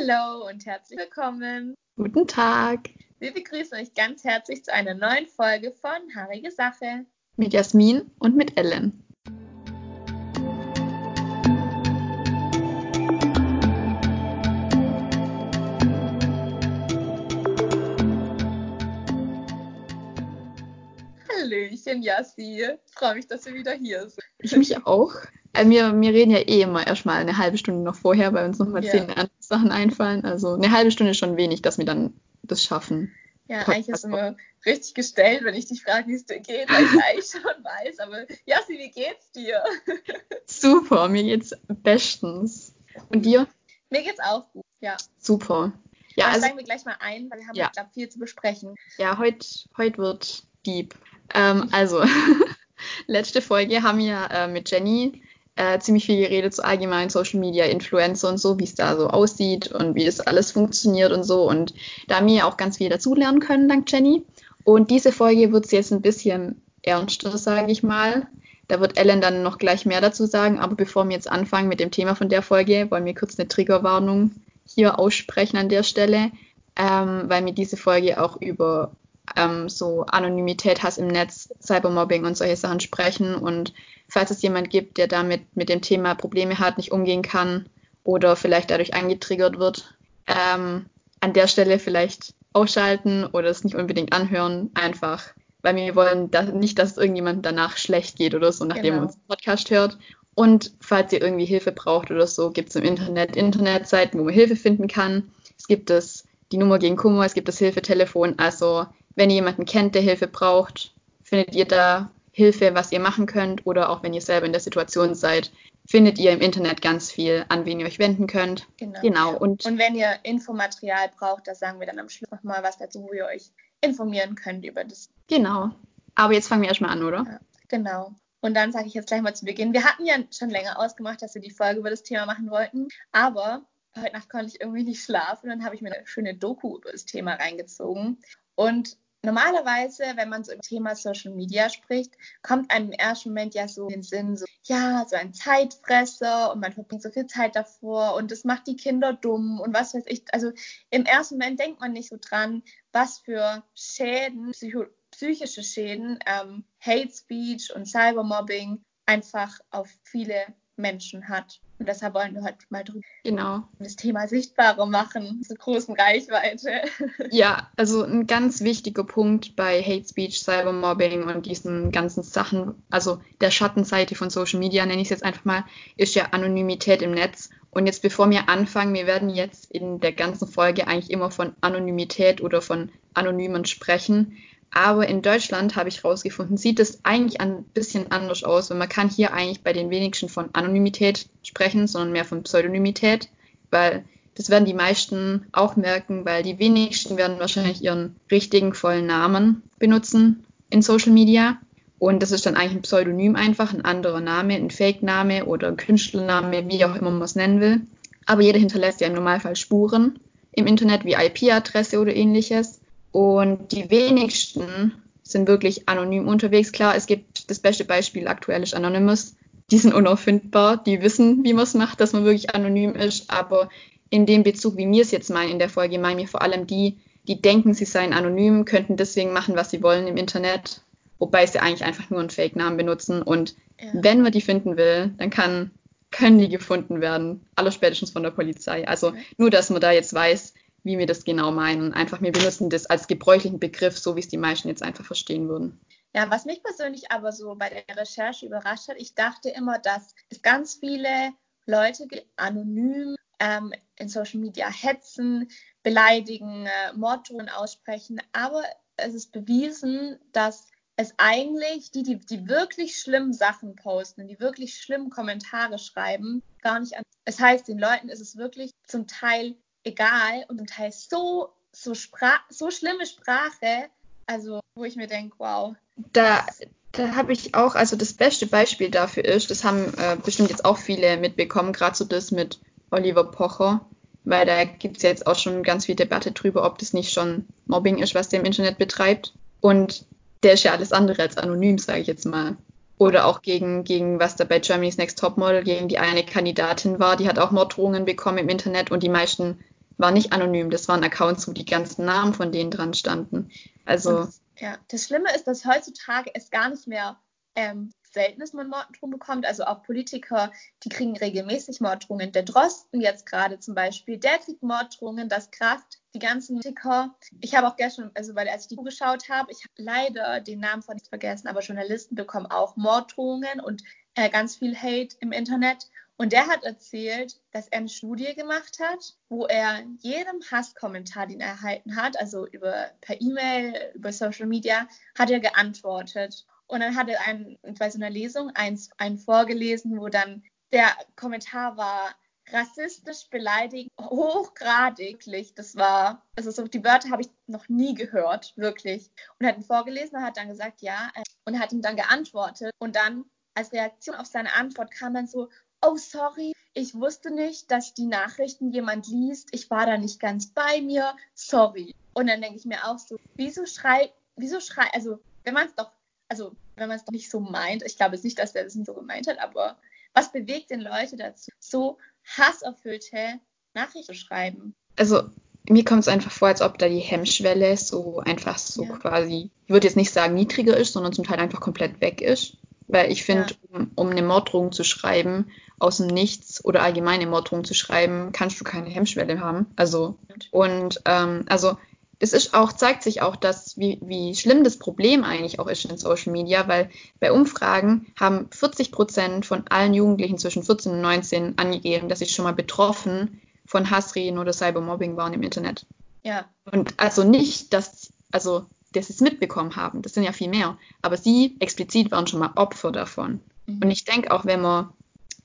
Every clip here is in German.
Hallo und herzlich willkommen. Guten Tag. Wir begrüßen euch ganz herzlich zu einer neuen Folge von Haarige Sache. Mit Jasmin und mit Ellen. Hallöchen, Jassi. Freue mich, dass wir wieder hier sind. Ich mich auch. Äh, wir, wir reden ja eh immer erstmal eine halbe Stunde noch vorher, weil uns nochmal Ja. zehn andere Sachen einfallen. Also eine halbe Stunde ist schon wenig, dass wir dann das schaffen. Ja, eigentlich ist es immer richtig gestellt, wenn ich dich frage, wie es dir geht, weil ich eigentlich schon weiß. Aber Jassi, wie geht's dir? Super, mir geht's bestens. Und dir? Mir geht's auch gut. Ja, Super. Ja, also steigen wir gleich mal ein, weil wir haben Ja. ja. glaube viel zu besprechen. Ja, heute heut wird deep. Ähm, also, letzte Folge haben wir äh, mit Jenny äh, ziemlich viel geredet zu allgemeinen Social Media Influencer und so, wie es da so aussieht und wie das alles funktioniert und so. Und da haben wir auch ganz viel dazulernen können, dank Jenny. Und diese Folge wird jetzt ein bisschen ernster, sage ich mal. Da wird Ellen dann noch gleich mehr dazu sagen. Aber bevor wir jetzt anfangen mit dem Thema von der Folge, wollen wir kurz eine Triggerwarnung hier aussprechen an der Stelle, ähm, weil wir diese Folge auch über ähm, so Anonymität, Hass im Netz, Cybermobbing und solche Sachen sprechen. Und falls es jemand gibt, der damit mit dem Thema Probleme hat, nicht umgehen kann oder vielleicht dadurch angetriggert wird, ähm, an der Stelle vielleicht ausschalten oder es nicht unbedingt anhören, einfach. Weil wir wollen da nicht, dass es irgendjemand danach schlecht geht oder so, nachdem Genau. man unseren Podcast hört. Und falls ihr irgendwie Hilfe braucht oder so, gibt es im Internet Internetseiten, wo man Hilfe finden kann. Es gibt es die Nummer gegen Kummer, es gibt das Hilfetelefon. Also wenn ihr jemanden kennt, der Hilfe braucht, findet ihr da Hilfe, was ihr machen könnt. Oder auch wenn ihr selber in der Situation seid, findet ihr im Internet ganz viel, an wen ihr euch wenden könnt. Genau. Genau. Und Und wenn ihr Infomaterial braucht, da sagen wir dann am Schluss nochmal was dazu, wo ihr euch informieren könnt über das. genau. Aber jetzt fangen wir erstmal an, oder? Ja, genau. Und dann sage ich jetzt gleich mal zu Beginn. Wir hatten ja schon länger ausgemacht, dass wir die Folge über das Thema machen wollten, aber heute Nacht konnte ich irgendwie nicht schlafen und dann habe ich mir eine schöne Doku über das Thema reingezogen. Und normalerweise, wenn man so das Thema Social Media spricht, kommt einem im ersten Moment ja so in den Sinn, so, ja, so ein Zeitfresser und man verbringt so viel Zeit davor und das macht die Kinder dumm und was weiß ich. Also im ersten Moment denkt man nicht so dran, was für Schäden, psychische Schäden, ähm, Hate Speech und Cybermobbing einfach auf viele Menschen hat. Und deshalb wollen wir heute mal drüber Genau. das Thema sichtbarer machen, zur großen Reichweite. Ja, also ein ganz wichtiger Punkt bei Hate Speech, Cybermobbing und diesen ganzen Sachen, also der Schattenseite von Social Media, nenne ich es jetzt einfach mal, ist ja Anonymität im Netz. Und jetzt bevor wir anfangen, wir werden jetzt in der ganzen Folge eigentlich immer von Anonymität oder von Anonymen sprechen. Aber in Deutschland habe ich herausgefunden, sieht es eigentlich ein bisschen anders aus. Und man kann hier eigentlich bei den wenigsten von Anonymität sprechen, sondern mehr von Pseudonymität, weil das werden die meisten auch merken, weil die wenigsten werden wahrscheinlich ihren richtigen vollen Namen benutzen in Social Media. Und das ist dann eigentlich ein Pseudonym einfach, ein anderer Name, ein Fake-Name oder ein Künstlername, wie auch immer man es nennen will. Aber jeder hinterlässt ja im Normalfall Spuren im Internet wie IP-Adresse oder ähnliches. Und die wenigsten sind wirklich anonym unterwegs. Klar, es gibt das beste Beispiel aktuell ist Anonymous. Die sind unauffindbar, die wissen, wie man es macht, dass man wirklich anonym ist. Aber in dem Bezug, wie wir es jetzt meinen in der Folge, meinen wir vor allem die, die denken, sie seien anonym, könnten deswegen machen, was sie wollen im Internet, wobei sie eigentlich einfach nur einen Fake-Namen benutzen. Und Ja. wenn man die finden will, dann kann, können die gefunden werden, allerspätestens von der Polizei. Also nur, dass man da jetzt weiß, wie wir das genau meinen. Einfach, wir benutzen das als gebräuchlichen Begriff, so wie es die meisten jetzt einfach verstehen würden. Ja, was mich persönlich aber so bei der Recherche überrascht hat, ich dachte immer, dass es ganz viele Leute anonym ähm, in Social Media hetzen, beleidigen, äh, Morddrohungen aussprechen, aber es ist bewiesen, dass es eigentlich die, die, die wirklich schlimmen Sachen posten, die wirklich schlimmen Kommentare schreiben, gar nicht an. Es heißt, den Leuten ist es wirklich zum Teil egal und zum Teil so, so, so schlimme Sprache, also wo ich mir denke, wow, Da, da habe ich auch, also das beste Beispiel dafür ist, das haben äh, bestimmt jetzt auch viele mitbekommen, gerade so das mit Oliver Pocher, weil da gibt es jetzt auch schon ganz viel Debatte drüber, ob das nicht schon Mobbing ist, was der im Internet betreibt. Und der ist ja alles andere als anonym, sage ich jetzt mal. Oder auch gegen, gegen was da bei Germany's Next Topmodel gegen die eine Kandidatin war, die hat auch Morddrohungen bekommen im Internet und die meisten war nicht anonym, das waren Accounts, wo die ganzen Namen von denen dran standen. Also. Und, ja, das Schlimme ist, dass heutzutage es gar nicht mehr ähm, selten ist, man Morddrohungen bekommt. Also auch Politiker, die kriegen regelmäßig Morddrohungen. Der Drosten jetzt gerade zum Beispiel, der kriegt Morddrohungen, das Kraft. Die ganzen Politiker. Ich habe auch gestern, also weil als ich die geschaut habe, ich habe leider den Namen von nicht vergessen, aber Journalisten bekommen auch Morddrohungen und äh, ganz viel Hate im Internet. Und der hat erzählt, dass er eine Studie gemacht hat, wo er jedem Hasskommentar, den er erhalten hat, also über per E-Mail, über Social Media, hat er geantwortet. Und dann hat er einen, bei so einer Lesung eins, einen vorgelesen, wo dann der Kommentar war rassistisch beleidigend, hochgradiglich. Das war, also so die Wörter habe ich noch nie gehört, wirklich. Und hat ihn vorgelesen und hat dann gesagt, ja, äh, und hat ihm dann geantwortet. Und dann als Reaktion auf seine Antwort kam dann so, oh sorry, ich wusste nicht, dass die Nachrichten jemand liest. Ich war da nicht ganz bei mir, sorry. Und dann denke ich mir auch so, wieso schreit, wieso schreit, also wenn man es doch also wenn man es doch nicht so meint, ich glaube nicht, dass er das nicht so gemeint hat, aber was bewegt denn Leute dazu, so hasserfüllte Nachrichten zu schreiben? Also mir kommt es einfach vor, als ob da die Hemmschwelle so einfach so ja. quasi, ich würde jetzt nicht sagen niedriger ist, sondern zum Teil einfach komplett weg ist. Weil ich finde, ja. um, um, eine Morddrohung zu schreiben, aus dem Nichts oder allgemeine Morddrohung zu schreiben, kannst du keine Hemmschwelle haben. Also, und ähm, also es ist auch, zeigt sich auch, dass wie, wie schlimm das Problem eigentlich auch ist in Social Media, weil bei Umfragen haben 40 Prozent von allen Jugendlichen zwischen 14 und 19 angegeben, dass sie schon mal betroffen von Hassreden oder Cybermobbing waren im Internet. Ja. Und also nicht, dass, also, dass sie es mitbekommen haben, das sind ja viel mehr, aber sie explizit waren schon mal Opfer davon. Mhm. Und ich denke auch, wenn man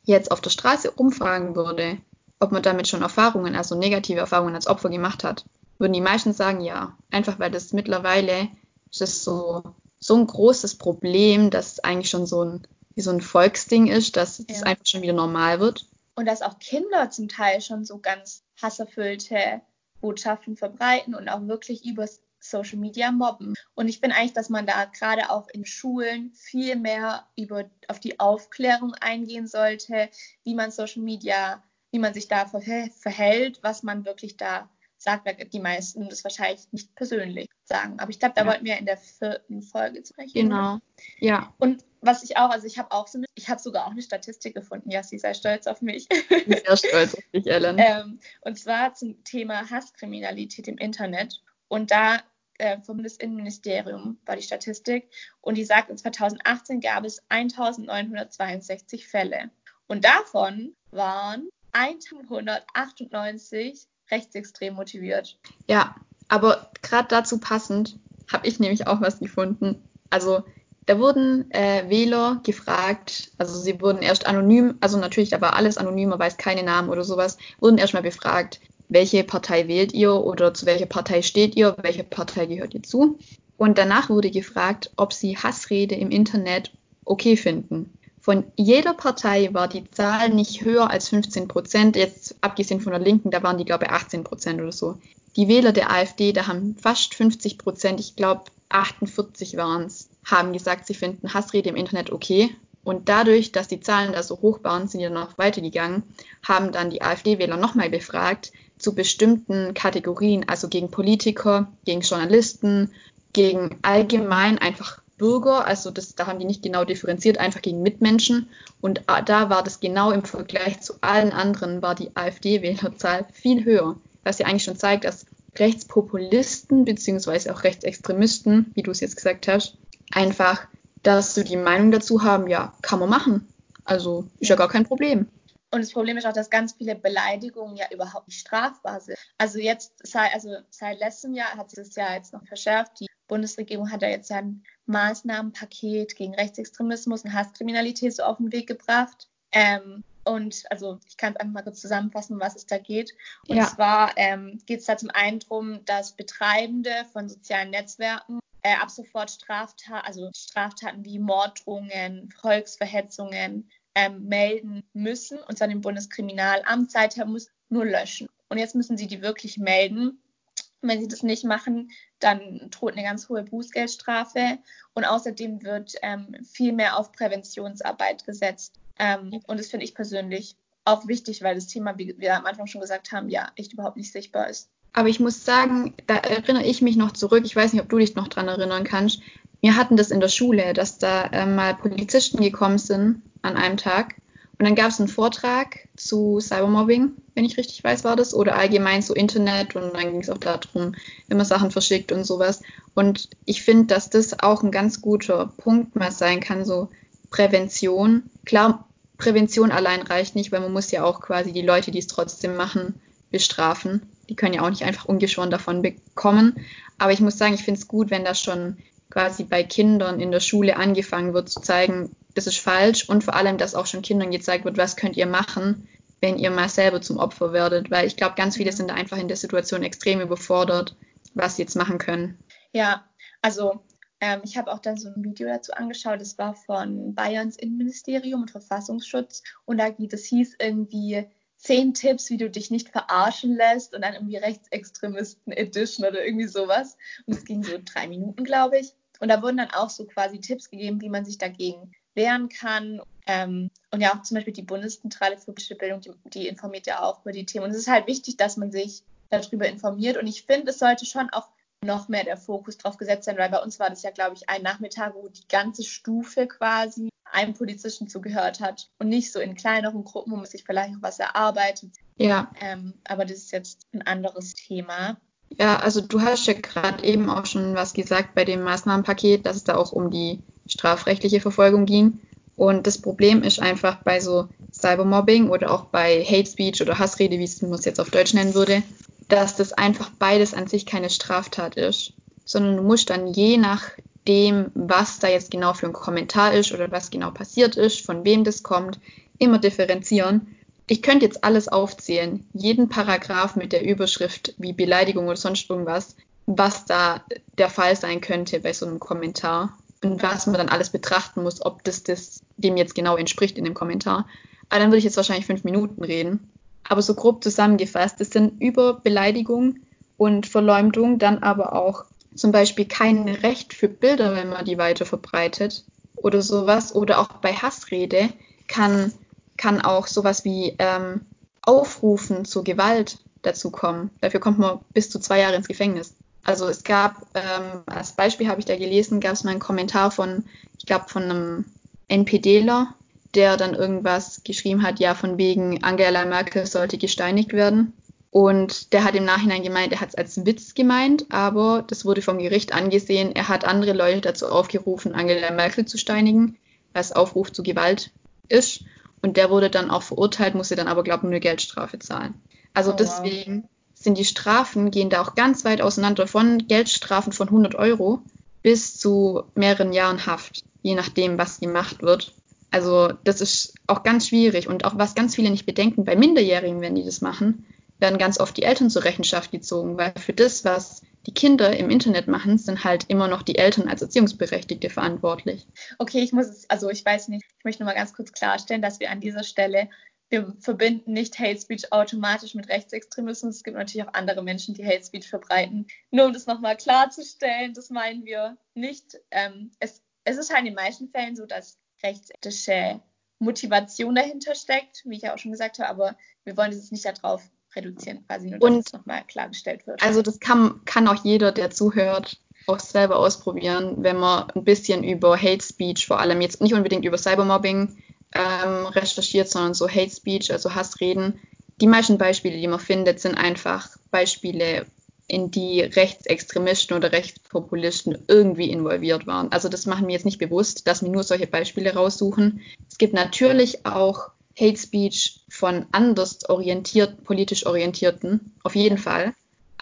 jetzt auf der Straße umfragen würde, ob man damit schon Erfahrungen, also negative Erfahrungen als Opfer gemacht hat, würden die meisten sagen ja. Einfach weil das mittlerweile ist das so, so ein großes Problem, dass es eigentlich schon so ein, wie so ein Volksding ist, dass es ja. einfach schon wieder normal wird. Und dass auch Kinder zum Teil schon so ganz hasserfüllte Botschaften verbreiten und auch wirklich über Social Media mobben. Und ich finde eigentlich, dass man da gerade auch in Schulen viel mehr über, auf die Aufklärung eingehen sollte, wie man Social Media, wie man sich da verhält, was man wirklich da sagt, weil die meisten das wahrscheinlich nicht persönlich sagen. Aber ich glaube, da ja. wollten wir in der vierten Folge sprechen. Genau, ja. Und was ich auch, also ich habe auch so eine, ich habe sogar auch eine Statistik gefunden. Ja, sie sei stolz auf mich. Sehr stolz auf dich, Ellen. ähm, und zwar zum Thema Hasskriminalität im Internet. Und da äh, vom Bundesinnenministerium war die Statistik. Und die sagt, in 2018 gab es 1962 Fälle. Und davon waren 198 rechtsextrem motiviert. Ja, aber gerade dazu passend habe ich nämlich auch was gefunden. Also da wurden äh, Wähler gefragt, also sie wurden erst anonym, also natürlich, da war alles anonym, man weiß keine Namen oder sowas, wurden erstmal befragt, welche Partei wählt ihr oder zu welcher Partei steht ihr, welche Partei gehört ihr zu. Und danach wurde gefragt, ob sie Hassrede im Internet okay finden. Von jeder Partei war die Zahl nicht höher als 15 Prozent. Jetzt abgesehen von der Linken, da waren die, glaube ich, 18 Prozent oder so. Die Wähler der AfD, da haben fast 50 Prozent, ich glaube 48 waren es, haben gesagt, sie finden Hassrede im Internet okay. Und dadurch, dass die Zahlen da so hoch waren, sind die dann noch weitergegangen, haben dann die AfD-Wähler nochmal befragt zu bestimmten Kategorien, also gegen Politiker, gegen Journalisten, gegen allgemein einfach Bürger, also das, da haben die nicht genau differenziert, einfach gegen Mitmenschen. Und da war das genau im Vergleich zu allen anderen, war die AfD-Wählerzahl viel höher, was ja eigentlich schon zeigt, dass Rechtspopulisten beziehungsweise auch Rechtsextremisten, wie du es jetzt gesagt hast, einfach, dass du die Meinung dazu haben, ja, kann man machen. Also ist ja gar kein Problem. Und das Problem ist auch, dass ganz viele Beleidigungen ja überhaupt nicht strafbar sind. Also jetzt, seit, also seit letztem Jahr hat sich das ja jetzt noch verschärft. Die Bundesregierung hat ja jetzt ja ein Maßnahmenpaket gegen Rechtsextremismus und Hasskriminalität so auf den Weg gebracht. Ähm, und also ich kann es einfach mal kurz zusammenfassen, um was es da geht. Und ja. zwar ähm, geht es da zum einen darum, dass Betreibende von sozialen Netzwerken äh, ab sofort Straftaten, also Straftaten wie Morddrohungen, Volksverhetzungen ähm, melden müssen und zwar dem Bundeskriminalamt. Seither muss nur löschen. Und jetzt müssen sie die wirklich melden. Wenn sie das nicht machen, dann droht eine ganz hohe Bußgeldstrafe. Und außerdem wird ähm, viel mehr auf Präventionsarbeit gesetzt. Ähm, und das finde ich persönlich auch wichtig, weil das Thema, wie wir am Anfang schon gesagt haben, ja echt überhaupt nicht sichtbar ist. Aber ich muss sagen, da erinnere ich mich noch zurück. Ich weiß nicht, ob du dich noch dran erinnern kannst. Wir hatten das in der Schule, dass da äh, mal Polizisten gekommen sind an einem Tag. Und dann gab es einen Vortrag zu Cybermobbing, wenn ich richtig weiß, war das, oder allgemein so Internet. Und dann ging es auch darum, man Sachen verschickt und sowas. Und ich finde, dass das auch ein ganz guter Punkt mal sein kann, so Prävention. Klar, Prävention allein reicht nicht, weil man muss ja auch quasi die Leute, die es trotzdem machen, bestrafen. Die können ja auch nicht einfach ungeschoren davon bekommen. Aber ich muss sagen, ich finde es gut, wenn das schon quasi bei Kindern in der Schule angefangen wird zu zeigen, das ist falsch und vor allem, dass auch schon Kindern gezeigt wird, was könnt ihr machen, wenn ihr mal selber zum Opfer werdet. Weil ich glaube, ganz viele sind da einfach in der Situation extrem überfordert, was sie jetzt machen können. Ja, also ähm, ich habe auch da so ein Video dazu angeschaut, das war von Bayerns Innenministerium und Verfassungsschutz und da es hieß irgendwie zehn Tipps, wie du dich nicht verarschen lässt und dann irgendwie Rechtsextremisten Edition oder irgendwie sowas. Und es ging so drei Minuten, glaube ich. Und da wurden dann auch so quasi Tipps gegeben, wie man sich dagegen wehren kann. Ähm, und ja, auch zum Beispiel die Bundeszentrale für politische Bildung, die, die, informiert ja auch über die Themen. Und es ist halt wichtig, dass man sich darüber informiert. Und ich finde, es sollte schon auch noch mehr der Fokus drauf gesetzt sein, weil bei uns war das ja, glaube ich, ein Nachmittag, wo die ganze Stufe quasi einem Polizisten zugehört hat und nicht so in kleineren Gruppen, wo man sich vielleicht noch was erarbeitet. Ja. Ähm, aber das ist jetzt ein anderes Thema. Ja, also du hast ja gerade eben auch schon was gesagt bei dem Maßnahmenpaket, dass es da auch um die strafrechtliche Verfolgung ging. Und das Problem ist einfach bei so Cybermobbing oder auch bei Hate Speech oder Hassrede, wie man es jetzt auf Deutsch nennen würde, dass das einfach beides an sich keine Straftat ist, sondern du musst dann je nachdem, was da jetzt genau für ein Kommentar ist oder was genau passiert ist, von wem das kommt, immer differenzieren. Ich könnte jetzt alles aufzählen, jeden Paragraph mit der Überschrift wie Beleidigung oder sonst irgendwas, was da der Fall sein könnte bei so einem Kommentar und was man dann alles betrachten muss, ob das, das dem jetzt genau entspricht in dem Kommentar. Aber dann würde ich jetzt wahrscheinlich fünf Minuten reden. Aber so grob zusammengefasst, es sind über Beleidigung und Verleumdung dann aber auch zum Beispiel kein Recht für Bilder, wenn man die weiter verbreitet oder sowas. Oder auch bei Hassrede kann, kann auch sowas wie ähm, Aufrufen zur Gewalt dazu kommen. Dafür kommt man bis zu zwei Jahre ins Gefängnis. Also es gab, ähm, als Beispiel habe ich da gelesen, gab es mal einen Kommentar von, ich glaube, von einem NPDler, der dann irgendwas geschrieben hat, ja, von wegen Angela Merkel sollte gesteinigt werden. Und der hat im Nachhinein gemeint, er hat es als Witz gemeint, aber das wurde vom Gericht angesehen. Er hat andere Leute dazu aufgerufen, Angela Merkel zu steinigen, was Aufruf zu Gewalt ist. Und der wurde dann auch verurteilt, musste dann aber, glaube ich, nur eine Geldstrafe zahlen. Also oh, deswegen wow. sind die Strafen, gehen da auch ganz weit auseinander von Geldstrafen von 100 Euro bis zu mehreren Jahren Haft, je nachdem, was gemacht wird. Also das ist auch ganz schwierig und auch was ganz viele nicht bedenken, bei Minderjährigen, wenn die das machen, werden ganz oft die Eltern zur Rechenschaft gezogen, weil für das, was die Kinder im Internet machen, sind halt immer noch die Eltern als Erziehungsberechtigte verantwortlich. Okay, ich muss es, also ich weiß nicht, ich möchte nur mal ganz kurz klarstellen, dass wir an dieser Stelle, wir verbinden nicht Hate Speech automatisch mit Rechtsextremismus. Es gibt natürlich auch andere Menschen, die Hate Speech verbreiten. Nur um das nochmal klarzustellen, das meinen wir nicht. Ähm, es, es ist halt in den meisten Fällen so, dass rechtsethische Motivation dahinter steckt, wie ich ja auch schon gesagt habe, aber wir wollen es nicht darauf reduzieren, quasi nur, dass und, es nochmal klargestellt wird. Also das kann, kann auch jeder, der zuhört, auch selber ausprobieren, wenn man ein bisschen über Hate Speech, vor allem jetzt nicht unbedingt über Cybermobbing ähm, recherchiert, sondern so Hate Speech, also Hassreden. Die meisten Beispiele, die man findet, sind einfach Beispiele, in die Rechtsextremisten oder Rechtspopulisten irgendwie involviert waren. Also das machen wir jetzt nicht bewusst, dass wir nur solche Beispiele raussuchen. Es gibt natürlich auch Hate Speech von anders orientiert, politisch orientierten, auf jeden Fall.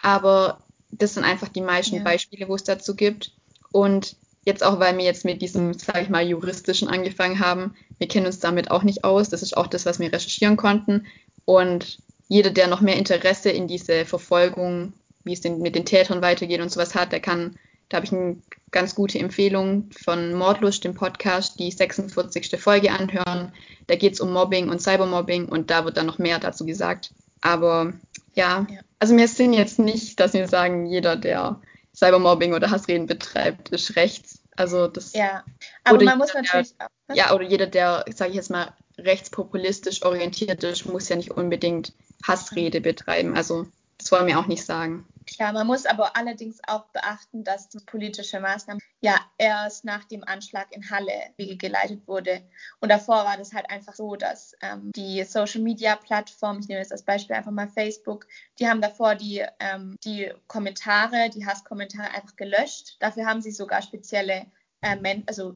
Aber das sind einfach die meisten ja. Beispiele, wo es dazu gibt. Und jetzt auch, weil wir jetzt mit diesem, sage ich mal, juristischen angefangen haben, wir kennen uns damit auch nicht aus. Das ist auch das, was wir recherchieren konnten. Und jeder, der noch mehr Interesse in diese Verfolgung wie es denn mit den Tätern weitergeht und sowas hat, der kann, da habe ich eine ganz gute Empfehlung von Mordlust, dem Podcast, die 46. Folge anhören. Da geht es um Mobbing und Cybermobbing und da wird dann noch mehr dazu gesagt. Aber ja, ja. also wir sind jetzt nicht, dass wir sagen, jeder, der Cybermobbing oder Hassreden betreibt, ist rechts. Also das. Ja, aber man muss jeder, natürlich. Der, ja, oder jeder, der, sage ich jetzt mal, rechtspopulistisch orientiert ist, muss ja nicht unbedingt Hassrede betreiben. Also das wollen wir auch nicht sagen. Klar, man muss aber allerdings auch beachten, dass politische Maßnahmen ja erst nach dem Anschlag in Halle geleitet wurde. Und davor war das halt einfach so, dass ähm, die Social Media Plattform, ich nehme jetzt als Beispiel einfach mal Facebook, die haben davor die, ähm, die Kommentare, die Hasskommentare einfach gelöscht. Dafür haben sie sogar spezielle äh, also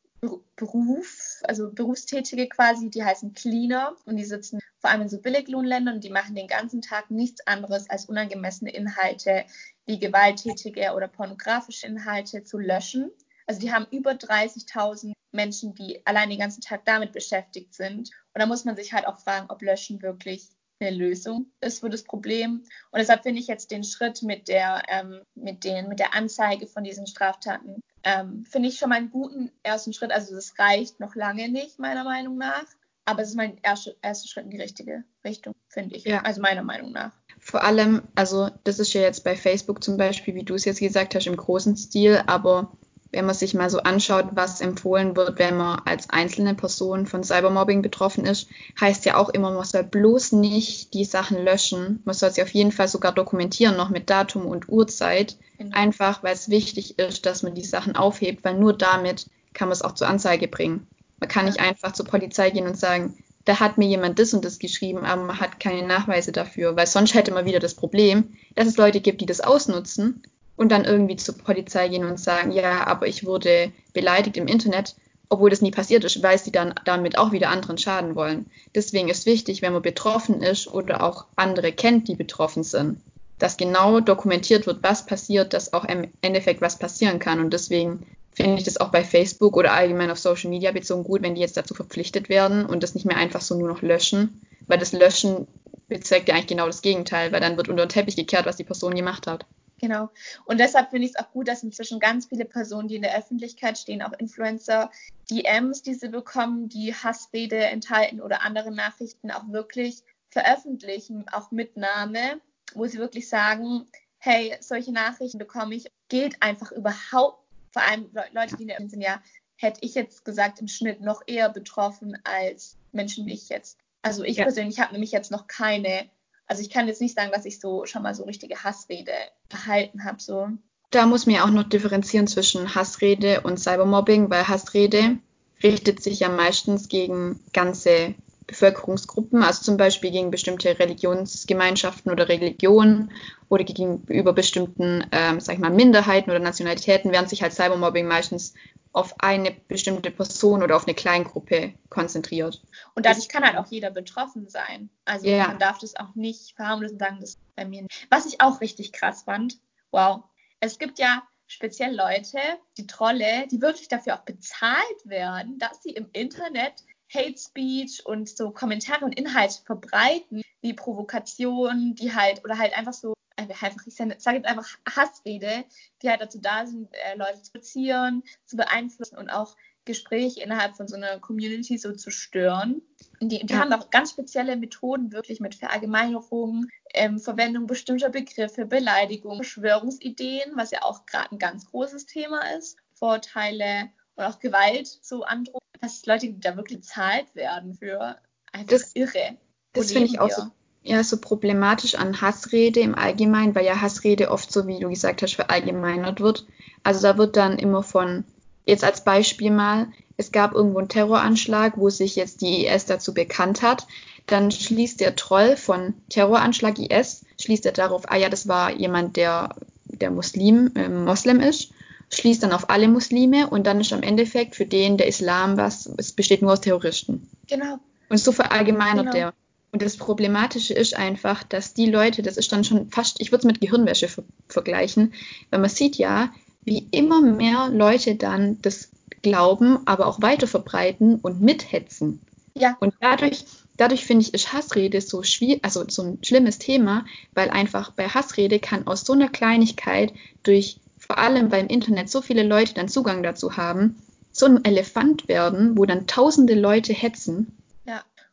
Beruf, also Berufstätige quasi, die heißen Cleaner und die sitzen vor allem in so Billiglohnländern und die machen den ganzen Tag nichts anderes als unangemessene Inhalte wie gewalttätige oder pornografische Inhalte zu löschen. Also die haben über 30.000 Menschen, die allein den ganzen Tag damit beschäftigt sind. Und da muss man sich halt auch fragen, ob Löschen wirklich eine Lösung ist für das Problem. Und deshalb finde ich jetzt den Schritt mit der, ähm, mit, den, mit der Anzeige von diesen Straftaten, ähm, finde ich schon mal einen guten ersten Schritt. Also das reicht noch lange nicht, meiner Meinung nach. Aber es ist mein erster, erster Schritt in die richtige Richtung, finde ich. Ja. Also meiner Meinung nach. Vor allem, also das ist ja jetzt bei Facebook zum Beispiel, wie du es jetzt gesagt hast, im großen Stil, aber wenn man sich mal so anschaut, was empfohlen wird, wenn man als einzelne Person von Cybermobbing betroffen ist, heißt ja auch immer, man soll bloß nicht die Sachen löschen. Man soll sie auf jeden Fall sogar dokumentieren, noch mit Datum und Uhrzeit. Genau. Einfach, weil es wichtig ist, dass man die Sachen aufhebt, weil nur damit kann man es auch zur Anzeige bringen. Man kann nicht einfach zur Polizei gehen und sagen, da hat mir jemand das und das geschrieben, aber man hat keine Nachweise dafür, weil sonst hätte man wieder das Problem, dass es Leute gibt, die das ausnutzen und dann irgendwie zur Polizei gehen und sagen, ja, aber ich wurde beleidigt im Internet, obwohl das nie passiert ist, weil sie dann damit auch wieder anderen schaden wollen. Deswegen ist wichtig, wenn man betroffen ist oder auch andere kennt, die betroffen sind, dass genau dokumentiert wird, was passiert, dass auch im Endeffekt was passieren kann. Und deswegen finde ich das auch bei Facebook oder allgemein auf Social Media bezogen gut, wenn die jetzt dazu verpflichtet werden und das nicht mehr einfach so nur noch löschen, weil das Löschen bezweckt ja eigentlich genau das Gegenteil, weil dann wird unter den Teppich gekehrt, was die Person gemacht hat. Genau. Und deshalb finde ich es auch gut, dass inzwischen ganz viele Personen, die in der Öffentlichkeit stehen, auch Influencer, DMs, die sie bekommen, die Hassrede enthalten oder andere Nachrichten auch wirklich veröffentlichen, auch mit Name, wo sie wirklich sagen, hey, solche Nachrichten bekomme ich, geht einfach überhaupt, vor allem Leute, die in der Öffentlichkeit sind, ja, hätte ich jetzt gesagt, im Schnitt noch eher betroffen als Menschen wie ich jetzt. Also ich ja. persönlich habe nämlich jetzt noch keine also ich kann jetzt nicht sagen, dass ich so schon mal so richtige Hassrede erhalten habe. So. Da muss man ja auch noch differenzieren zwischen Hassrede und Cybermobbing, weil Hassrede richtet sich ja meistens gegen ganze Bevölkerungsgruppen, also zum Beispiel gegen bestimmte Religionsgemeinschaften oder Religionen oder gegenüber bestimmten, ähm, sag ich mal, Minderheiten oder Nationalitäten, während sich halt Cybermobbing meistens auf eine bestimmte Person oder auf eine Kleingruppe konzentriert. Und dadurch kann halt auch jeder betroffen sein. Also ja. man darf das auch nicht verharmlosen und sagen, das ist bei mir nicht. Was ich auch richtig krass fand, wow, es gibt ja speziell Leute, die Trolle, die wirklich dafür auch bezahlt werden, dass sie im Internet Hate Speech und so Kommentare und Inhalte verbreiten, wie Provokationen, die halt, oder halt einfach so einfach, ich sage jetzt einfach Hassrede, die halt dazu da sind, äh, Leute zu beziehen, zu beeinflussen und auch Gespräche innerhalb von so einer Community so zu stören. Die, die ja. haben auch ganz spezielle Methoden, wirklich mit Verallgemeinerung, ähm, Verwendung bestimmter Begriffe, Beleidigung, Verschwörungsideen, was ja auch gerade ein ganz großes Thema ist, Vorteile und auch Gewalt so androhen, dass Leute, die da wirklich bezahlt werden für, einfach das, irre. Das finde ich auch so ja so problematisch an Hassrede im Allgemeinen, weil ja Hassrede oft so, wie du gesagt hast, verallgemeinert wird. Also da wird dann immer von, jetzt als Beispiel mal, es gab irgendwo einen Terroranschlag, wo sich jetzt die IS dazu bekannt hat. Dann schließt der Troll von Terroranschlag IS, schließt er darauf, ah ja, das war jemand, der, der Muslim, äh, Moslem ist, schließt dann auf alle Muslime und dann ist am Endeffekt für den der Islam was, es besteht nur aus Terroristen. Genau. Und so verallgemeinert genau. der. Und das Problematische ist einfach, dass die Leute, das ist dann schon fast, ich würde es mit Gehirnwäsche ver vergleichen, weil man sieht ja, wie immer mehr Leute dann das glauben, aber auch weiter verbreiten und mithetzen. Ja. Und dadurch, dadurch finde ich, ist Hassrede so schwierig, also so ein schlimmes Thema, weil einfach bei Hassrede kann aus so einer Kleinigkeit durch vor allem beim Internet so viele Leute dann Zugang dazu haben, so ein Elefant werden, wo dann tausende Leute hetzen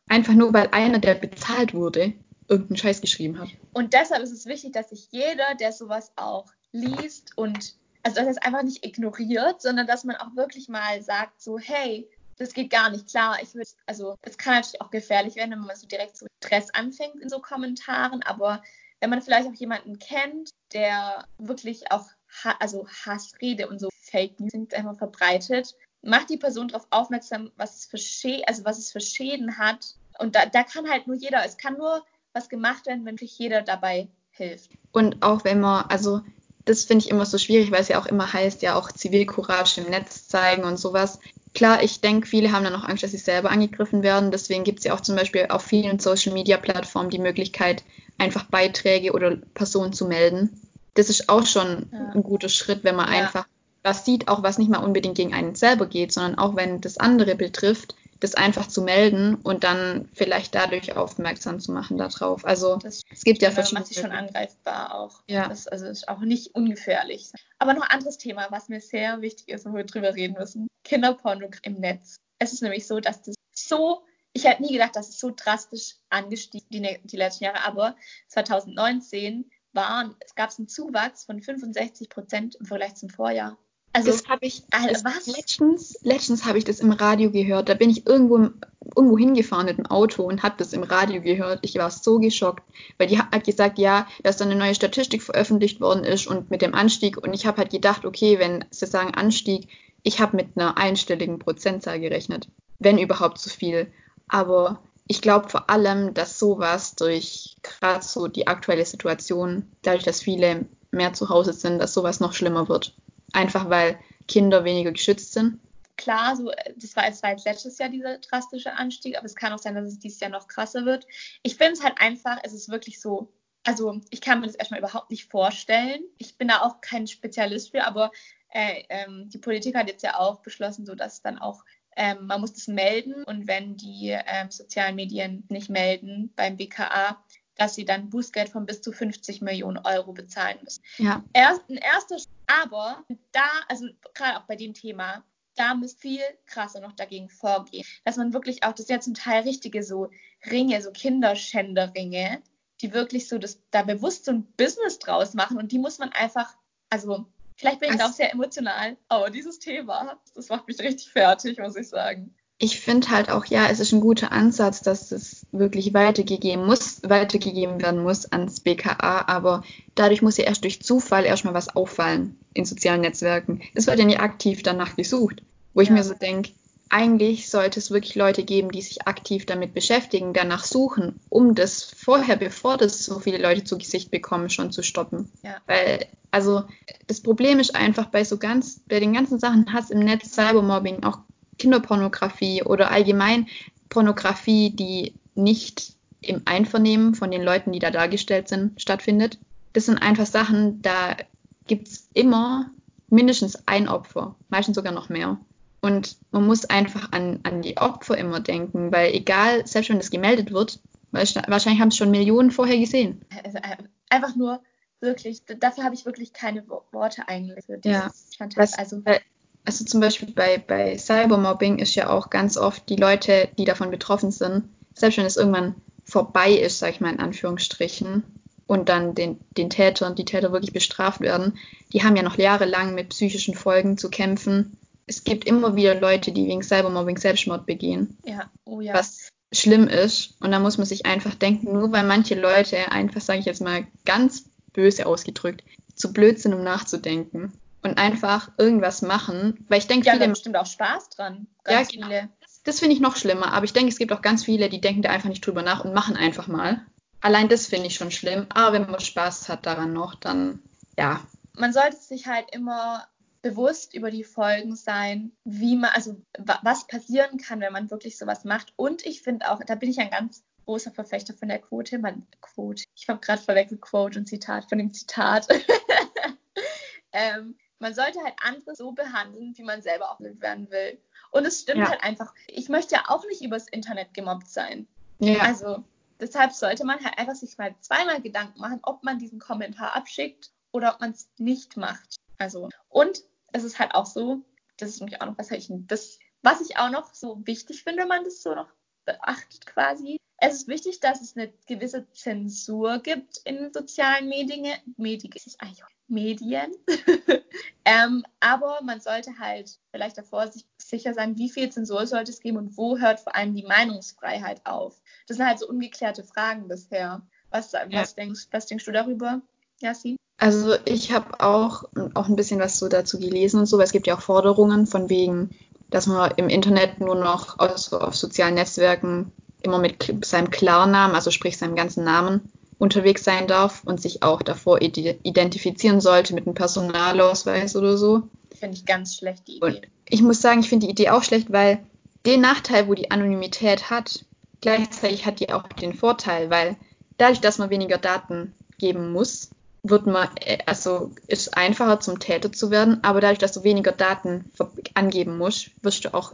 Einfach nur, weil einer, der bezahlt wurde, irgendeinen Scheiß geschrieben hat. Und deshalb ist es wichtig, dass sich jeder, der sowas auch liest und also dass er es einfach nicht ignoriert, sondern dass man auch wirklich mal sagt, so, hey, das geht gar nicht. Klar, ich würde, also es kann natürlich auch gefährlich werden, wenn man so direkt so Stress anfängt in so Kommentaren, aber wenn man vielleicht auch jemanden kennt, der wirklich auch ha also Hassrede und so Fake News einfach verbreitet, macht die Person darauf aufmerksam, was es für, Schä also was es für Schäden hat. Und da, da kann halt nur jeder, es kann nur was gemacht werden, wenn wirklich jeder dabei hilft. Und auch wenn man, also das finde ich immer so schwierig, weil es ja auch immer heißt, ja auch Zivilcourage im Netz zeigen und sowas. Klar, ich denke, viele haben dann auch Angst, dass sie selber angegriffen werden. Deswegen gibt es ja auch zum Beispiel auf vielen Social-Media-Plattformen die Möglichkeit, einfach Beiträge oder Personen zu melden. Das ist auch schon ja. ein guter Schritt, wenn man ja. einfach was sieht, auch was nicht mal unbedingt gegen einen selber geht, sondern auch wenn das andere betrifft, das einfach zu melden und dann vielleicht dadurch aufmerksam zu machen darauf. Also das es gibt ja verschiedene. macht sich schon angreifbar auch. Ja. Das also ist auch nicht ungefährlich. Aber noch ein anderes Thema, was mir sehr wichtig ist, wo wir drüber reden müssen: Kinderpornografie im Netz. Es ist nämlich so, dass das so ich hätte nie gedacht, dass es so drastisch angestiegen die, ne, die letzten Jahre, aber 2019 waren, es gab einen Zuwachs von 65 Prozent im Vergleich zum Vorjahr. Also, das habe ich, also was? Letztens, letztens habe ich das im Radio gehört. Da bin ich irgendwo, irgendwo hingefahren mit dem Auto und habe das im Radio gehört. Ich war so geschockt, weil die hat gesagt, ja, dass da eine neue Statistik veröffentlicht worden ist und mit dem Anstieg. Und ich habe halt gedacht, okay, wenn sie sagen Anstieg, ich habe mit einer einstelligen Prozentzahl gerechnet, wenn überhaupt so viel. Aber ich glaube vor allem, dass sowas durch gerade so die aktuelle Situation, dadurch, dass viele mehr zu Hause sind, dass sowas noch schlimmer wird. Einfach weil Kinder weniger geschützt sind. Klar, so, das war, das war jetzt letztes Jahr dieser drastische Anstieg, aber es kann auch sein, dass es dieses Jahr noch krasser wird. Ich finde es halt einfach, es ist wirklich so, also ich kann mir das erstmal überhaupt nicht vorstellen. Ich bin da auch kein Spezialist für, aber äh, ähm, die Politik hat jetzt ja auch beschlossen, so dass dann auch ähm, man muss das melden und wenn die ähm, sozialen Medien nicht melden beim BKA, dass sie dann Bußgeld von bis zu 50 Millionen Euro bezahlen müssen. Ja. Erst, ein erster, aber da, also gerade auch bei dem Thema, da muss viel krasser noch dagegen vorgehen, dass man wirklich auch, das sind ja zum Teil richtige so Ringe, so Kinderschänderringe, die wirklich so das da bewusst so ein Business draus machen und die muss man einfach, also Vielleicht bin ich also, auch sehr emotional, aber dieses Thema, das macht mich richtig fertig, muss ich sagen. Ich finde halt auch, ja, es ist ein guter Ansatz, dass es wirklich weitergegeben muss, weitergegeben werden muss ans BKA, aber dadurch muss ja erst durch Zufall erstmal was auffallen in sozialen Netzwerken. Es wird ja nicht aktiv danach gesucht, wo ich ja. mir so denke, eigentlich sollte es wirklich Leute geben, die sich aktiv damit beschäftigen, danach suchen, um das vorher, bevor das so viele Leute zu Gesicht bekommen, schon zu stoppen. Ja. Weil, also das Problem ist einfach bei so ganz, bei den ganzen Sachen Hass im Netz, Cybermobbing, auch Kinderpornografie oder allgemein Pornografie, die nicht im Einvernehmen von den Leuten, die da dargestellt sind, stattfindet. Das sind einfach Sachen, da gibt es immer mindestens ein Opfer, meistens sogar noch mehr. Und man muss einfach an, an die Opfer immer denken, weil egal, selbst wenn das gemeldet wird, wahrscheinlich haben es schon Millionen vorher gesehen. Also, äh, einfach nur wirklich, dafür habe ich wirklich keine Worte eigentlich. Ja, was, also, also zum Beispiel bei, bei Cybermobbing ist ja auch ganz oft die Leute, die davon betroffen sind, selbst wenn es irgendwann vorbei ist, sag ich mal in Anführungsstrichen, und dann den, den Täter und die Täter wirklich bestraft werden, die haben ja noch jahrelang mit psychischen Folgen zu kämpfen es gibt immer wieder Leute, die wegen Cybermobbing Selbstmord begehen. Ja, oh ja. Was schlimm ist. Und da muss man sich einfach denken, nur weil manche Leute einfach, sage ich jetzt mal ganz böse ausgedrückt, zu blöd sind, um nachzudenken und einfach irgendwas machen. Weil ich denke, ja, viele. bestimmt auch Spaß dran. Ganz ja, viele. Das, das finde ich noch schlimmer. Aber ich denke, es gibt auch ganz viele, die denken da einfach nicht drüber nach und machen einfach mal. Allein das finde ich schon schlimm. Aber wenn man Spaß hat daran noch, dann ja. Man sollte sich halt immer bewusst über die Folgen sein, wie man, also was passieren kann, wenn man wirklich sowas macht. Und ich finde auch, da bin ich ein ganz großer Verfechter von der Quote. Man, Quote. Ich habe gerade verwechselt Quote und Zitat von dem Zitat. ähm, man sollte halt andere so behandeln, wie man selber auch werden will. Und es stimmt ja. halt einfach. Ich möchte ja auch nicht übers Internet gemobbt sein. Ja. Also deshalb sollte man halt einfach sich mal zweimal Gedanken machen, ob man diesen Kommentar abschickt oder ob man es nicht macht. Also und es ist halt auch so, das ist nämlich auch noch was ich, das, was ich auch noch so wichtig finde, wenn man das so noch beachtet quasi. Es ist wichtig, dass es eine gewisse Zensur gibt in sozialen Medien. Medien Medien. ähm, aber man sollte halt vielleicht davor sich sicher sein, wie viel Zensur sollte es geben und wo hört vor allem die Meinungsfreiheit auf? Das sind halt so ungeklärte Fragen bisher. Was, ja. was, denkst, was denkst du darüber, Yassin? Also ich habe auch, auch ein bisschen was so dazu gelesen und so, weil es gibt ja auch Forderungen von wegen, dass man im Internet nur noch also auf sozialen Netzwerken immer mit seinem Klarnamen, also sprich seinem ganzen Namen, unterwegs sein darf und sich auch davor identifizieren sollte mit einem Personalausweis oder so. Finde ich ganz schlecht, die Idee. Und ich muss sagen, ich finde die Idee auch schlecht, weil den Nachteil, wo die Anonymität hat, gleichzeitig hat die auch den Vorteil, weil dadurch, dass man weniger Daten geben muss, wird man, äh, also ist einfacher zum Täter zu werden, aber dadurch, dass du weniger Daten angeben musst, wirst du auch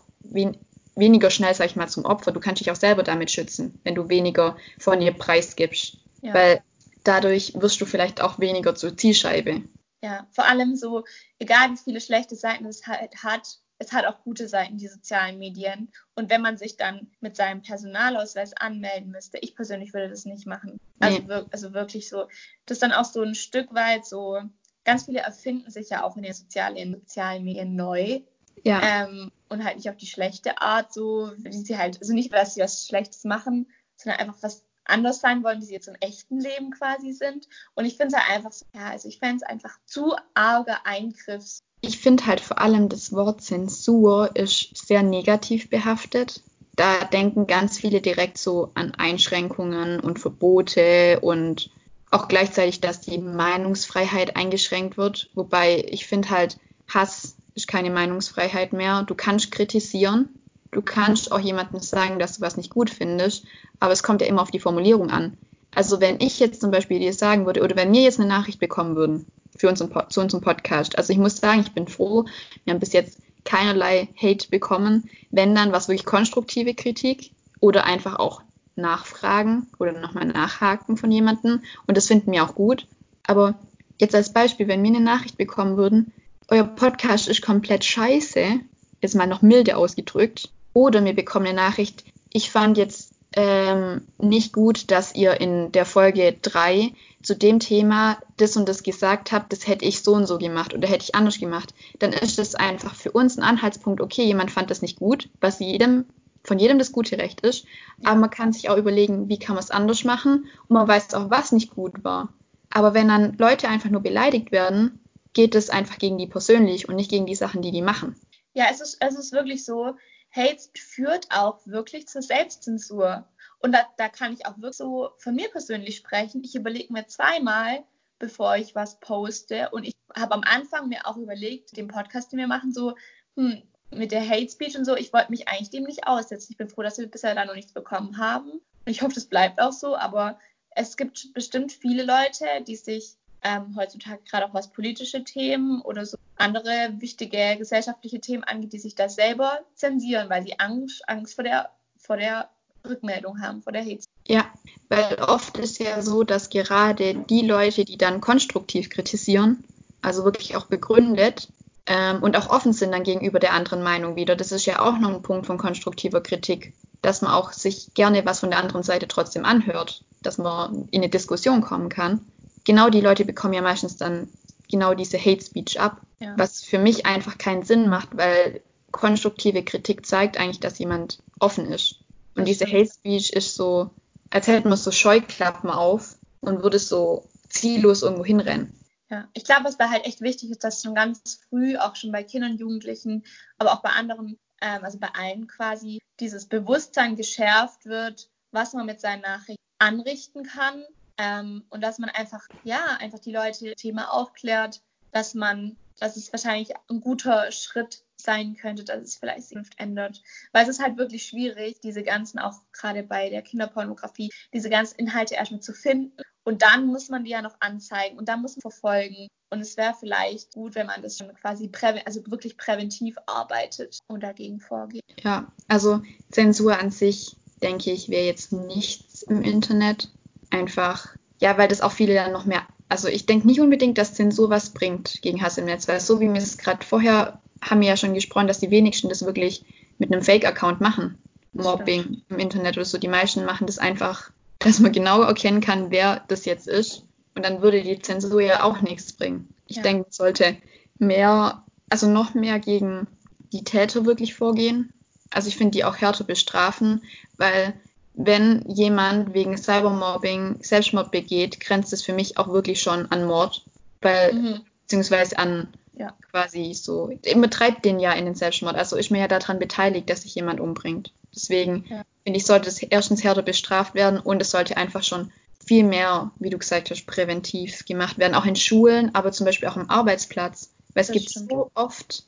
weniger schnell, sag ich mal, zum Opfer. Du kannst dich auch selber damit schützen, wenn du weniger von ihr preisgibst. Ja. Weil dadurch wirst du vielleicht auch weniger zur Zielscheibe. Ja, vor allem so, egal wie viele schlechte Seiten es halt hat, es hat auch gute Seiten, die sozialen Medien. Und wenn man sich dann mit seinem Personalausweis anmelden müsste, ich persönlich würde das nicht machen. Also, nee. wir, also wirklich so, das ist dann auch so ein Stück weit so, ganz viele erfinden sich ja auch in den sozialen, sozialen Medien neu. Ja. Ähm, und halt nicht auf die schlechte Art, so wie sie halt, also nicht, dass sie was Schlechtes machen, sondern einfach was anders sein wollen, wie sie jetzt im echten Leben quasi sind. Und ich finde es halt einfach so, ja, also ich fände es einfach zu arger Eingriff ich finde halt vor allem das Wort Zensur ist sehr negativ behaftet. Da denken ganz viele direkt so an Einschränkungen und Verbote und auch gleichzeitig, dass die Meinungsfreiheit eingeschränkt wird. Wobei ich finde halt, Hass ist keine Meinungsfreiheit mehr. Du kannst kritisieren, du kannst auch jemandem sagen, dass du was nicht gut findest, aber es kommt ja immer auf die Formulierung an. Also wenn ich jetzt zum Beispiel dir sagen würde, oder wenn wir jetzt eine Nachricht bekommen würden, für unseren, zu unserem Podcast. Also ich muss sagen, ich bin froh. Wir haben bis jetzt keinerlei Hate bekommen. Wenn dann was wirklich konstruktive Kritik oder einfach auch Nachfragen oder nochmal Nachhaken von jemandem. Und das finden wir auch gut. Aber jetzt als Beispiel, wenn wir eine Nachricht bekommen würden, euer Podcast ist komplett scheiße, jetzt mal noch milde ausgedrückt, oder wir bekommen eine Nachricht, ich fand jetzt ähm, nicht gut, dass ihr in der Folge 3 zu dem Thema das und das gesagt habt, das hätte ich so und so gemacht oder hätte ich anders gemacht, dann ist das einfach für uns ein Anhaltspunkt, okay, jemand fand das nicht gut, was jedem, von jedem das gute Recht ist, aber man kann sich auch überlegen, wie kann man es anders machen? Und man weiß auch, was nicht gut war. Aber wenn dann Leute einfach nur beleidigt werden, geht es einfach gegen die persönlich und nicht gegen die Sachen, die die machen. Ja, es ist, es ist wirklich so, Hate führt auch wirklich zur Selbstzensur. Und da, da kann ich auch wirklich so von mir persönlich sprechen. Ich überlege mir zweimal, bevor ich was poste. Und ich habe am Anfang mir auch überlegt, den Podcast, den wir machen, so, hm, mit der Hate Speech und so, ich wollte mich eigentlich dem nicht aussetzen. Ich bin froh, dass wir bisher da noch nichts bekommen haben. Ich hoffe, das bleibt auch so. Aber es gibt bestimmt viele Leute, die sich ähm, heutzutage gerade auch was politische Themen oder so andere wichtige gesellschaftliche Themen angeht, die sich da selber zensieren, weil sie Angst, Angst vor der, vor der Rückmeldung haben, vor der Hate. Ja, weil oft ist ja so, dass gerade die Leute, die dann konstruktiv kritisieren, also wirklich auch begründet ähm, und auch offen sind dann gegenüber der anderen Meinung wieder, das ist ja auch noch ein Punkt von konstruktiver Kritik, dass man auch sich gerne was von der anderen Seite trotzdem anhört, dass man in eine Diskussion kommen kann. Genau die Leute bekommen ja meistens dann genau diese Hate Speech ab, ja. was für mich einfach keinen Sinn macht, weil konstruktive Kritik zeigt eigentlich, dass jemand offen ist. Und diese Hate Speech ist so, als hätten wir so Scheuklappen auf und würde so ziellos irgendwo hinrennen. Ja, ich glaube, was da halt echt wichtig ist, dass schon ganz früh, auch schon bei Kindern, Jugendlichen, aber auch bei anderen, ähm, also bei allen quasi, dieses Bewusstsein geschärft wird, was man mit seinen Nachrichten anrichten kann ähm, und dass man einfach, ja, einfach die Leute Thema aufklärt, dass man, dass es wahrscheinlich ein guter Schritt sein könnte, dass es vielleicht Zukunft ändert. Weil es ist halt wirklich schwierig, diese ganzen, auch gerade bei der Kinderpornografie, diese ganzen Inhalte erstmal zu finden. Und dann muss man die ja noch anzeigen und dann muss man verfolgen. Und es wäre vielleicht gut, wenn man das schon quasi also wirklich präventiv arbeitet und dagegen vorgeht. Ja, also Zensur an sich, denke ich, wäre jetzt nichts im Internet. Einfach, ja, weil das auch viele dann noch mehr also ich denke nicht unbedingt, dass Zensur was bringt gegen Hass im Netz, weil so wie wir es gerade vorher haben wir ja schon gesprochen, dass die wenigsten das wirklich mit einem Fake-Account machen. Mobbing im Internet oder so. Die meisten machen das einfach, dass man genau erkennen kann, wer das jetzt ist. Und dann würde die Zensur ja auch nichts bringen. Ich ja. denke, es sollte mehr, also noch mehr gegen die Täter wirklich vorgehen. Also ich finde die auch härter bestrafen, weil wenn jemand wegen Cybermobbing Selbstmord begeht, grenzt es für mich auch wirklich schon an Mord, weil mhm. beziehungsweise an ja. quasi so, betreibt den ja in den Selbstmord. Also ist mir ja daran beteiligt, dass sich jemand umbringt. Deswegen ja. finde ich, sollte es erstens härter bestraft werden und es sollte einfach schon viel mehr, wie du gesagt hast, präventiv gemacht werden, auch in Schulen, aber zum Beispiel auch am Arbeitsplatz. Weil es das gibt stimmt. so oft,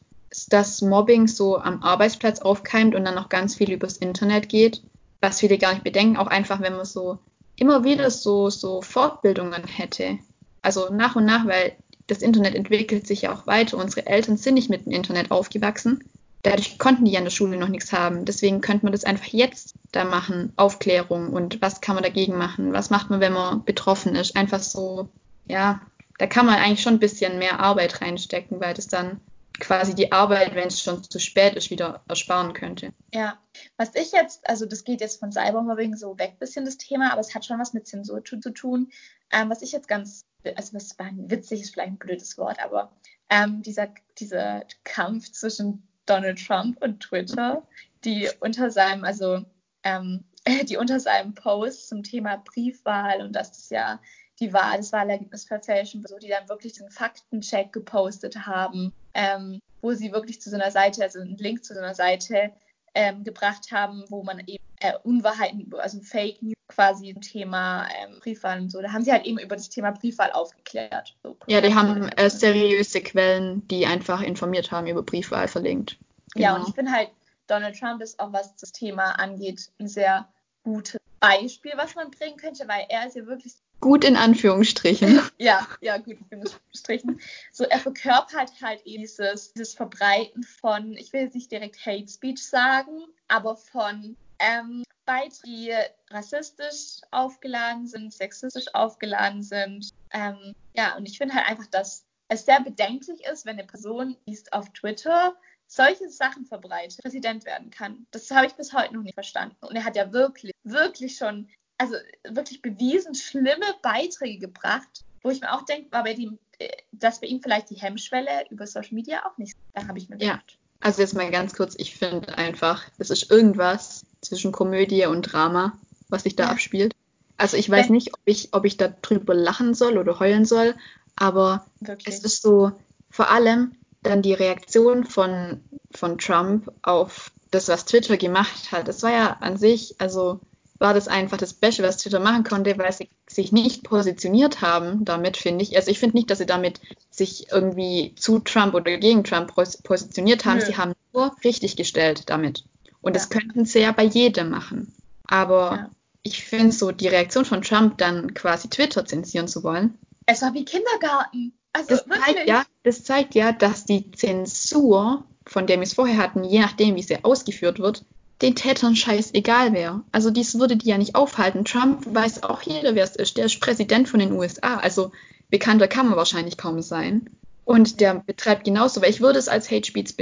dass Mobbing so am Arbeitsplatz aufkeimt und dann noch ganz viel übers Internet geht, was viele gar nicht bedenken, auch einfach, wenn man so immer wieder so, so Fortbildungen hätte. Also nach und nach, weil das Internet entwickelt sich ja auch weiter. Unsere Eltern sind nicht mit dem Internet aufgewachsen. Dadurch konnten die ja in der Schule noch nichts haben. Deswegen könnte man das einfach jetzt da machen. Aufklärung und was kann man dagegen machen? Was macht man, wenn man betroffen ist? Einfach so, ja, da kann man eigentlich schon ein bisschen mehr Arbeit reinstecken, weil das dann quasi die Arbeit, wenn es schon zu spät ist, wieder ersparen könnte. Ja, was ich jetzt, also das geht jetzt von Cybermobbing so weg bisschen das Thema, aber es hat schon was mit Zensur zu, zu tun. Ähm, was ich jetzt ganz also das war ein witzig, ist vielleicht ein blödes Wort, aber ähm, dieser, dieser Kampf zwischen Donald Trump und Twitter, die unter seinem, also ähm, die unter seinem Post zum Thema Briefwahl und dass das ja die Wahl, das Wahlergebnis verfälschen, so die dann wirklich den Faktencheck gepostet haben, ähm, wo sie wirklich zu so einer Seite, also einen Link zu so einer Seite ähm, gebracht haben, wo man eben äh, Unwahrheiten, also Fake News quasi zum Thema ähm, Briefwahl und so. Da haben sie halt eben über das Thema Briefwahl aufgeklärt. So, ja, die haben äh, seriöse Quellen, die einfach informiert haben über Briefwahl verlinkt. Genau. Ja, und ich finde halt, Donald Trump ist auch, was das Thema angeht, ein sehr gutes Beispiel, was man bringen könnte, weil er ist ja wirklich Gut in Anführungsstrichen. ja, ja, gut in Anführungsstrichen. So, er verkörpert halt dieses, dieses Verbreiten von, ich will jetzt nicht direkt Hate Speech sagen, aber von ähm, Beiträgen, die rassistisch aufgeladen sind, sexistisch aufgeladen sind. Ähm, ja, und ich finde halt einfach, dass es sehr bedenklich ist, wenn eine Person, die ist auf Twitter, solche Sachen verbreitet, Präsident werden kann. Das habe ich bis heute noch nicht verstanden. Und er hat ja wirklich, wirklich schon also wirklich bewiesen schlimme Beiträge gebracht, wo ich mir auch denke, war bei dem, äh, dass bei ihm vielleicht die Hemmschwelle über Social Media auch nicht. Da habe ich mir gedacht. Ja. Also jetzt mal ganz kurz, ich finde einfach, es ist irgendwas zwischen Komödie und Drama, was sich da ja. abspielt. Also ich weiß nicht, ob ich, ob ich da drüber lachen soll oder heulen soll, aber wirklich? es ist so, vor allem dann die Reaktion von, von Trump auf das, was Twitter gemacht hat. Das war ja an sich, also war das einfach das Beste, was Twitter machen konnte, weil sie sich nicht positioniert haben damit, finde ich. Also ich finde nicht, dass sie damit sich irgendwie zu Trump oder gegen Trump positioniert haben. Nö. Sie haben nur richtig gestellt damit. Und ja. das könnten sie ja bei jedem machen. Aber ja. ich finde so die Reaktion von Trump dann quasi Twitter zensieren zu wollen. Es war wie Kindergarten. Also das zeigt, ja, das zeigt ja, dass die Zensur, von der wir es vorher hatten, je nachdem, wie sie ausgeführt wird, den Tätern scheißegal wäre. Also dies würde die ja nicht aufhalten. Trump weiß auch jeder, wer es ist. Der ist Präsident von den USA. Also bekannter kann man wahrscheinlich kaum sein. Und der betreibt genauso, weil ich würde es als Hate Speech,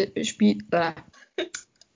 äh,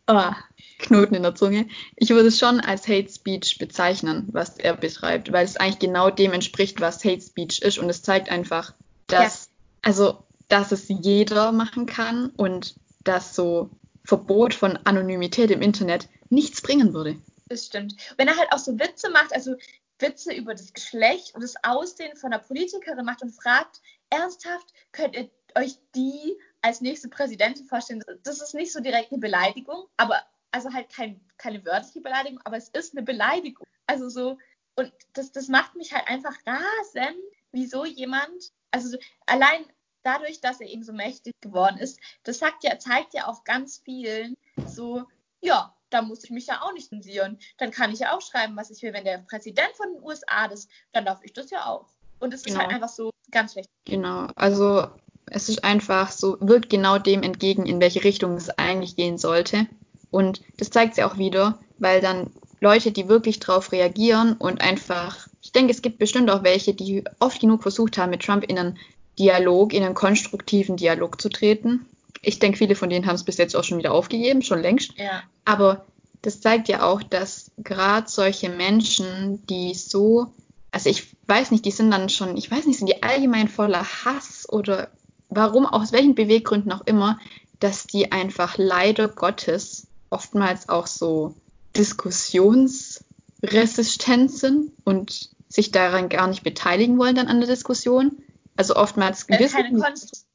oh, Knoten in der Zunge. Ich würde es schon als Hate Speech bezeichnen, was er betreibt, weil es eigentlich genau dem entspricht, was Hate Speech ist. Und es zeigt einfach, dass, ja. also, dass es jeder machen kann und dass so Verbot von Anonymität im Internet nichts bringen würde. Das stimmt. Wenn er halt auch so Witze macht, also Witze über das Geschlecht und das Aussehen von einer Politikerin macht und fragt, ernsthaft, könnt ihr euch die als nächste Präsidentin vorstellen? Das ist nicht so direkt eine Beleidigung, aber also halt kein, keine wörtliche Beleidigung, aber es ist eine Beleidigung. Also so, und das, das macht mich halt einfach rasend, wieso jemand, also so, allein dadurch, dass er eben so mächtig geworden ist, das sagt ja, zeigt ja auch ganz vielen so, ja, da muss ich mich ja auch nicht zensieren. Dann kann ich ja auch schreiben, was ich will. Wenn der Präsident von den USA das, dann darf ich das ja auch. Und es genau. ist halt genau. einfach so ganz schlecht. Genau, also es ist einfach so, wirkt genau dem entgegen, in welche Richtung es eigentlich gehen sollte. Und das zeigt sie auch wieder, weil dann Leute, die wirklich drauf reagieren und einfach, ich denke, es gibt bestimmt auch welche, die oft genug versucht haben, mit Trump in einen Dialog, in einen konstruktiven Dialog zu treten. Ich denke, viele von denen haben es bis jetzt auch schon wieder aufgegeben, schon längst. Ja. Aber das zeigt ja auch, dass gerade solche Menschen, die so, also ich weiß nicht, die sind dann schon, ich weiß nicht, sind die allgemein voller Hass oder warum, aus welchen Beweggründen auch immer, dass die einfach leider Gottes oftmals auch so diskussionsresistent sind und sich daran gar nicht beteiligen wollen dann an der Diskussion. Also oftmals Äh, wissen,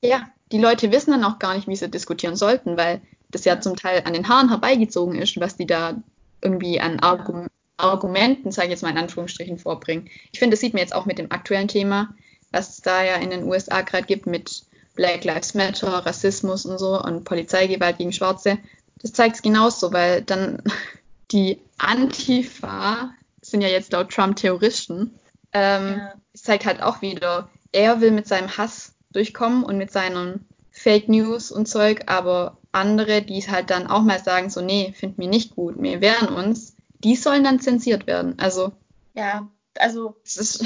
ja, die Leute wissen dann auch gar nicht, wie sie diskutieren sollten, weil das ja, Ja. zum Teil an den Haaren herbeigezogen ist, was die da irgendwie an Argum Argumenten, sage ich jetzt mal in Anführungsstrichen, vorbringen. Ich finde, das sieht man jetzt auch mit dem aktuellen Thema, was es da ja in den USA gerade gibt mit Black Lives Matter, Rassismus und so und Polizeigewalt gegen Schwarze. Das zeigt es genauso, weil dann die Antifa sind ja jetzt laut Trump Terroristen. Ähm, Ja. Es zeigt halt auch wieder, er will mit seinem Hass durchkommen und mit seinen Fake News und Zeug, aber andere, die halt dann auch mal sagen, so, nee, finden wir nicht gut, wir wehren uns, die sollen dann zensiert werden. Also, Ja, also es ist,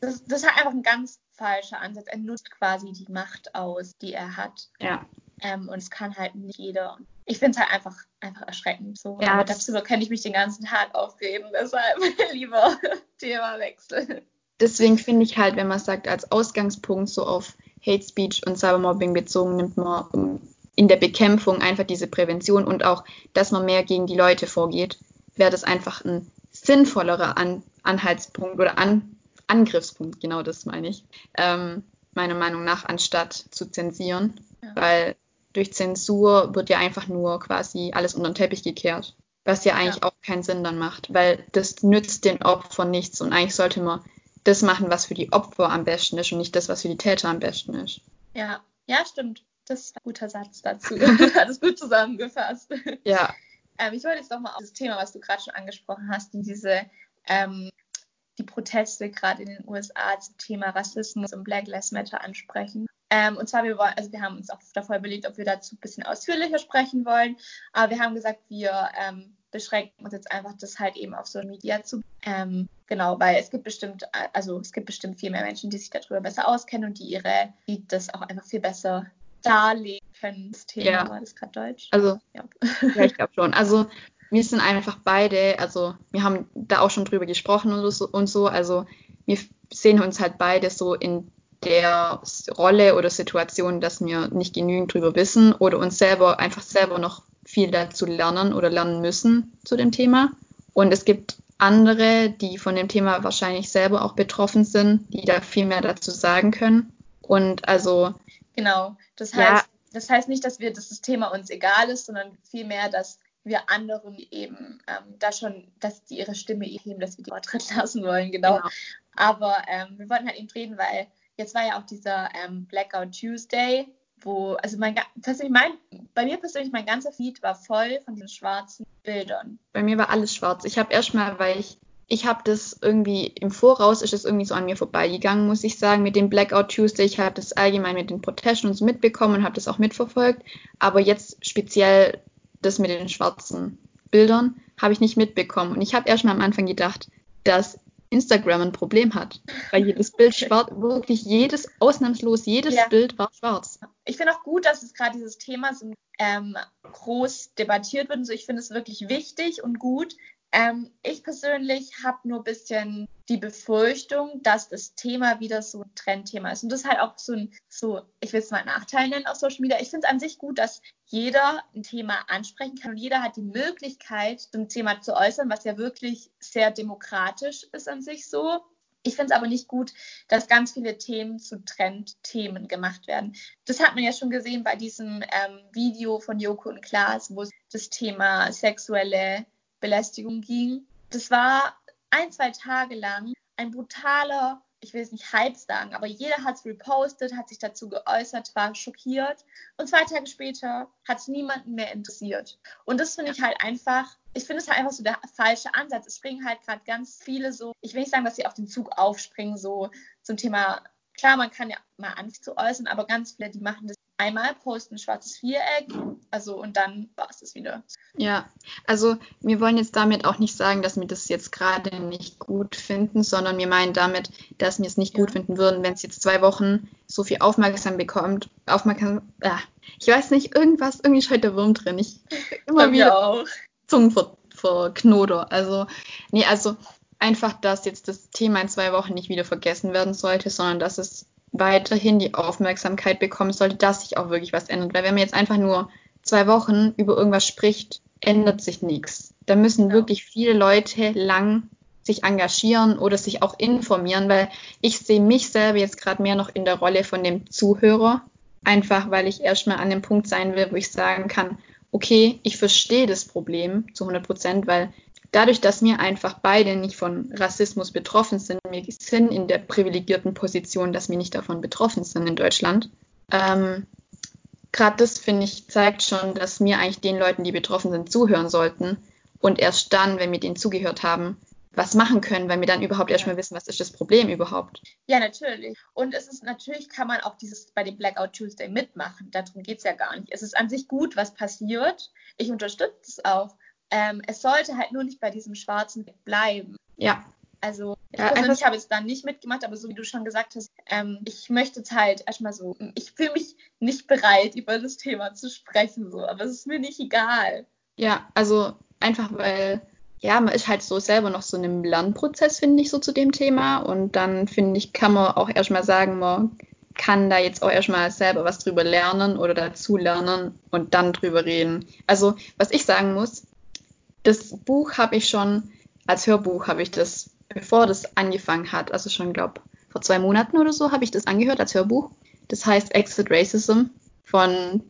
das, das ist halt einfach ein ganz falscher Ansatz. Er nutzt quasi die Macht aus, die er hat. ja, Ähm, und es kann halt nicht jeder. Ich finde es halt einfach, einfach erschreckend. So. Ja, Aber das- darüber könnte ich mich den ganzen Tag aufreden. Deshalb lieber Themawechsel. Deswegen finde ich halt, wenn man sagt, als Ausgangspunkt so auf Hate Speech und Cybermobbing bezogen, nimmt man in der Bekämpfung einfach diese Prävention und auch, dass man mehr gegen die Leute vorgeht, wäre das einfach ein sinnvollerer An Anhaltspunkt oder An Angriffspunkt, genau das meine ich, ähm, meiner Meinung nach, anstatt zu zensieren, Ja. weil durch Zensur wird ja einfach nur quasi alles unter den Teppich gekehrt, was ja eigentlich Ja. auch keinen Sinn dann macht, weil das nützt den Opfern nichts und eigentlich sollte man das machen, was für die Opfer am besten ist und nicht das, was für die Täter am besten ist. Ja, ja, stimmt. Das ist ein guter Satz dazu. Hat es gut zusammengefasst. Ja, Ähm, ich wollte jetzt nochmal auf das Thema, was du gerade schon angesprochen hast, die diese ähm, die Proteste gerade in den USA zum Thema Rassismus und Black Lives Matter ansprechen. Ähm, und zwar, wir wollen, also wir haben uns auch davor überlegt, ob wir dazu ein bisschen ausführlicher sprechen wollen. Aber wir haben gesagt, wir ähm, beschränken uns jetzt einfach, das halt eben auf Social Media zu. Ähm, genau, weil es gibt bestimmt, also es gibt bestimmt viel mehr Menschen, die sich darüber besser auskennen und die ihre, die das auch einfach viel besser darlegen können. Das Thema Ja. war das gerade Deutsch. also Ja. Ja, ich glaube schon. Also wir sind einfach beide, also wir haben da auch schon drüber gesprochen und so, und so. Also wir sehen uns halt beide so in der Rolle oder Situation, dass wir nicht genügend drüber wissen oder uns selber einfach selber noch viel dazu lernen oder lernen müssen zu dem Thema. Und es gibt andere, die von dem Thema wahrscheinlich selber auch betroffen sind, die da viel mehr dazu sagen können. Und also Genau. Das Ja. heißt, das heißt nicht, dass wir, dass das Thema uns egal ist, sondern vielmehr, dass wir anderen eben ähm, da schon, dass die ihre Stimme heben, dass wir die Vortritt lassen wollen, genau. Genau. Aber ähm, wir wollten halt eben reden, weil jetzt war ja auch dieser ähm, Blackout Tuesday, wo, also mein, persönlich mein, bei mir persönlich mein ganzer Feed war voll von diesen schwarzen Bildern. Bei mir war alles schwarz. Ich habe erstmal, weil ich, ich habe das irgendwie im Voraus, ist es irgendwie so an mir vorbeigegangen, muss ich sagen, mit dem Blackout Tuesday. Ich habe das allgemein mit den Protesten und so mitbekommen und habe das auch mitverfolgt. Aber jetzt speziell das mit den schwarzen Bildern habe ich nicht mitbekommen. Und ich habe erstmal am Anfang gedacht, dass Instagram ein Problem hat, weil jedes Bild schwarz, wirklich jedes, ausnahmslos jedes Ja. Bild war schwarz. Ich finde auch gut, dass es gerade dieses Thema so ähm, groß debattiert wird. und So, ich finde es wirklich wichtig und gut. Ähm, ich persönlich habe nur ein bisschen die Befürchtung, dass das Thema wieder so ein Trendthema ist. Und das ist halt auch so ein, so, ich will es mal Nachteil nennen auf Social Media. Ich finde es an sich gut, dass jeder ein Thema ansprechen kann und jeder hat die Möglichkeit, zum Thema zu äußern, was ja wirklich sehr demokratisch ist an sich so. Ich finde es aber nicht gut, dass ganz viele Themen zu Trendthemen gemacht werden. Das hat man ja schon gesehen bei diesem ähm, Video von Joko und Klaas, wo das Thema sexuelle Belästigung ging. Das war ein, zwei Tage lang ein brutaler, ich will es nicht Hype sagen, aber jeder hat es repostet, hat sich dazu geäußert, war schockiert. Und zwei Tage später hat es niemanden mehr interessiert. Und das finde ich halt einfach, ich finde es halt einfach so der falsche Ansatz. Es springen halt gerade ganz viele so, ich will nicht sagen, dass sie auf den Zug aufspringen, so zum Thema, klar, man kann ja mal an sich zu äußern, aber ganz viele, die machen das einmal, posten ein schwarzes Viereck, also und dann war es das wieder. Ja, also wir wollen jetzt damit auch nicht sagen, dass wir das jetzt gerade nicht gut finden, sondern wir meinen damit, dass wir es nicht Ja. gut finden würden, wenn es jetzt zwei Wochen so viel Aufmerksam bekommt. Aufmerksam, ah, ich weiß nicht, irgendwas, irgendwie ist heute der Wurm drin. Ich immer wieder auch. Zungen ver, verknoder. Also, nee, also einfach, dass jetzt das Thema in zwei Wochen nicht wieder vergessen werden sollte, sondern dass es weiterhin die Aufmerksamkeit bekommen sollte, dass sich auch wirklich was ändert. Weil wenn man jetzt einfach nur zwei Wochen über irgendwas spricht, ändert sich nichts. Da müssen ja. wirklich viele Leute lang sich engagieren oder sich auch informieren, weil ich sehe mich selber jetzt gerade mehr noch in der Rolle von dem Zuhörer, einfach weil ich erstmal an dem Punkt sein will, wo ich sagen kann, okay, ich verstehe das Problem zu 100 Prozent, weil dadurch, dass wir einfach beide nicht von Rassismus betroffen sind, wir sind in der privilegierten Position, dass wir nicht davon betroffen sind in Deutschland. Ähm, Gerade das, finde ich, zeigt schon, dass wir eigentlich den Leuten, die betroffen sind, zuhören sollten und erst dann, wenn wir denen zugehört haben, was machen können, weil wir dann überhaupt erstmal wissen, was ist das Problem überhaupt. Ja, natürlich. Und es ist natürlich, kann man auch dieses bei dem Blackout Tuesday mitmachen. Darum geht es ja gar nicht. Es ist an sich gut, was passiert. Ich unterstütze es auch. Ähm, es sollte halt nur nicht bei diesem schwarzen Weg bleiben. Ja. Also ich ja, persönlich habe jetzt da nicht mitgemacht, aber so wie du schon gesagt hast, ähm, ich möchte jetzt halt erstmal so, ich fühle mich nicht bereit, über das Thema zu sprechen, so, aber es ist mir nicht egal. Ja, also einfach weil ja, man ist halt so selber noch so in einem Lernprozess, finde ich, so zu dem Thema. Und dann, finde ich, kann man auch erstmal sagen, man kann da jetzt auch erstmal selber was drüber lernen oder dazu lernen und dann drüber reden. Also, was ich sagen muss, das Buch habe ich schon, als Hörbuch habe ich das, bevor das angefangen hat, also schon, glaube vor zwei Monaten oder so, habe ich das angehört als Hörbuch. Das heißt Exit Racism von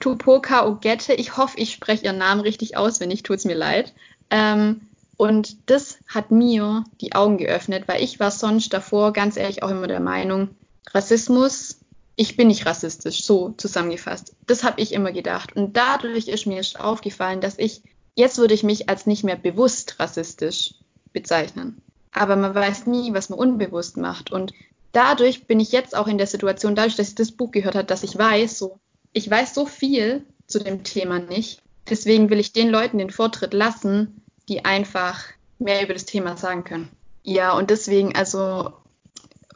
Tupoka Ogette. Ich hoffe, ich spreche ihren Namen richtig aus. Wenn nicht, tut es mir leid. Ähm, und das hat mir die Augen geöffnet, weil ich war sonst davor ganz ehrlich auch immer der Meinung, Rassismus, ich bin nicht rassistisch, so zusammengefasst. Das habe ich immer gedacht. Und dadurch ist mir aufgefallen, dass ich, jetzt würde ich mich als nicht mehr bewusst rassistisch bezeichnen. Aber man weiß nie, was man unbewusst macht. Und dadurch bin ich jetzt auch in der Situation, dadurch, dass ich das Buch gehört habe, dass ich weiß, so, ich weiß so viel zu dem Thema nicht Deswegen will ich den Leuten den Vortritt lassen, die einfach mehr über das Thema sagen können. Ja, und deswegen, also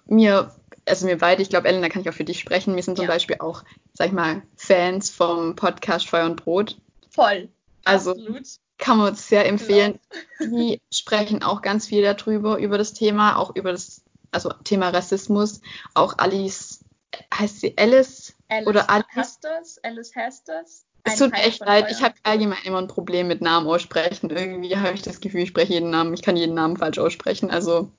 mir, also mir beide, ich glaube, Ellen, da kann ich auch für dich sprechen. Wir sind zum ja. Beispiel auch, sag ich mal, Fans vom Podcast Feuer und Brot. Voll. Also Absolut. kann man uns sehr empfehlen. Genau. Die sprechen auch ganz viel darüber, über das Thema, auch über das also Thema Rassismus. Auch Alice, heißt sie Alice? Alice oder Alice? Hasters? Alice Hasters? Es tut mir echt leid, ich habe allgemein immer ein Problem mit Namen aussprechen. Irgendwie habe ich das Gefühl, ich spreche jeden Namen, ich kann jeden Namen falsch aussprechen. Also,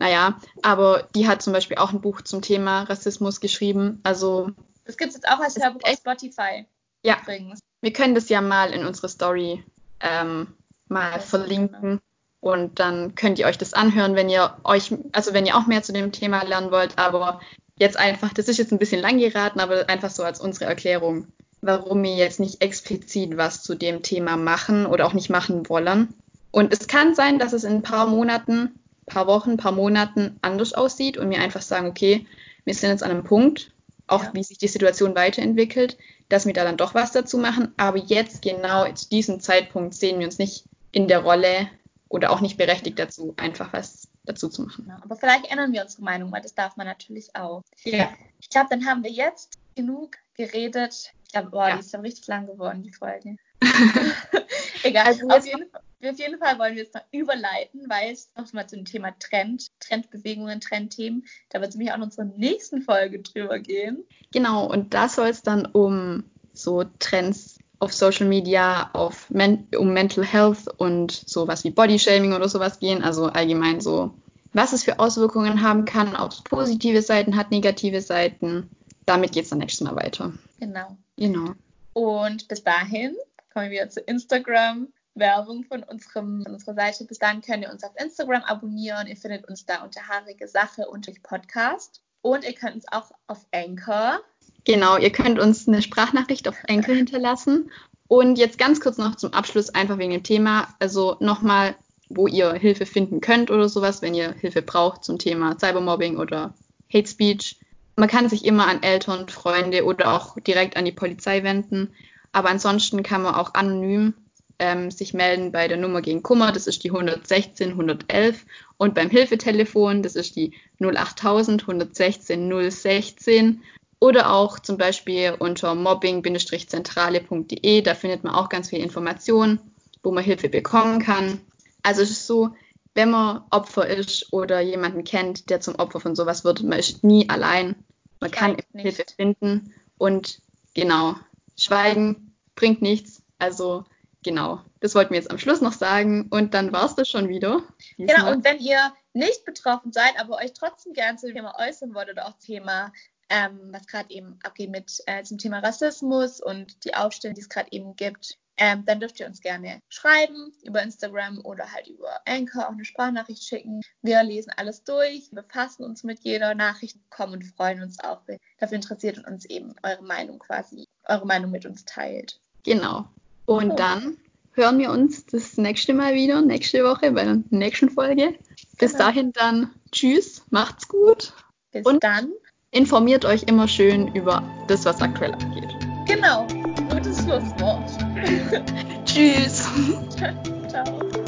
naja, aber die hat zum Beispiel auch ein Buch zum Thema Rassismus geschrieben. Also. Das gibt es jetzt auch als Hörbuch auf Spotify. Ja. Übrigens. Wir können das ja mal in unsere Story ähm, mal verlinken. Und dann könnt ihr euch das anhören, wenn ihr euch, also wenn ihr auch mehr zu dem Thema lernen wollt, aber jetzt einfach, das ist jetzt ein bisschen lang geraten, aber einfach so als unsere Erklärung warum wir jetzt nicht explizit was zu dem Thema machen oder auch nicht machen wollen. Und es kann sein, dass es in ein paar Monaten, paar Wochen, paar Monaten anders aussieht und wir einfach sagen, okay, wir sind jetzt an einem Punkt, auch ja. wie sich die Situation weiterentwickelt, dass wir da dann doch was dazu machen. Aber jetzt genau zu diesem Zeitpunkt sehen wir uns nicht in der Rolle oder auch nicht berechtigt dazu, einfach was dazu zu machen. Ja, aber vielleicht ändern wir unsere Meinung, weil das darf man natürlich auch. Ja. Ich glaube, dann haben wir jetzt genug geredet. Ich glaube, boah, ja. die ist dann richtig lang geworden, die Folge. Egal. Also auf, jeden, auf, jeden, Fall wollen wir jetzt noch überleiten, weil es noch mal zum Thema Trend, Trendbewegungen, Trendthemen, da wird es nämlich auch in unserer nächsten Folge drüber gehen. Genau, und da soll es dann um so Trends auf Social Media, auf Men um Mental Health und sowas wie Bodyshaming oder sowas gehen. Also allgemein so, was es für Auswirkungen haben kann, ob es positive Seiten hat, negative Seiten damit geht es dann nächstes Mal weiter. Genau. Genau. Und bis dahin kommen wir wieder zu Instagram. Werbung von, unserem, von unserer Seite. Bis dahin könnt ihr uns auf Instagram abonnieren. Ihr findet uns da unter Haarige Sache und durch Podcast. Und ihr könnt uns auch auf Anchor. Genau, ihr könnt uns eine Sprachnachricht auf Anchor hinterlassen. Und jetzt ganz kurz noch zum Abschluss, einfach wegen dem Thema. Also nochmal, wo ihr Hilfe finden könnt oder sowas, wenn ihr Hilfe braucht zum Thema Cybermobbing oder Hate Speech man kann sich immer an Eltern, Freunde oder auch direkt an die Polizei wenden. Aber ansonsten kann man auch anonym ähm, sich melden bei der Nummer gegen Kummer, das ist die 116 111 und beim Hilfetelefon, das ist die 08000 116 016 oder auch zum Beispiel unter mobbing-zentrale.de, da findet man auch ganz viel Informationen, wo man Hilfe bekommen kann. Also es ist so, wenn man Opfer ist oder jemanden kennt, der zum Opfer von sowas wird, man ist nie allein. Man kann Hilfe finden und genau, Schweigen bringt nichts. Also genau, das wollten wir jetzt am Schluss noch sagen und dann war es das schon wieder. Diesmal. Genau, und wenn ihr nicht betroffen seid, aber euch trotzdem gerne zu dem Thema äußern wollt oder auch Thema, ähm, was gerade eben abgeht mit äh, zum Thema Rassismus und die Aufstände, die es gerade eben gibt, ähm, dann dürft ihr uns gerne schreiben über Instagram oder halt über Anchor auch eine Sprachnachricht schicken. Wir lesen alles durch, befassen uns mit jeder Nachricht, kommen und freuen uns auch, wenn dafür interessiert und uns eben eure Meinung quasi, eure Meinung mit uns teilt. Genau. Und dann hören wir uns das nächste Mal wieder, nächste Woche bei der nächsten Folge. Bis genau. dahin dann tschüss, macht's gut. Bis und dann. Informiert euch immer schön über das, was aktuell abgeht. Genau, gutes Schlusswort. Tschüss. Ciao.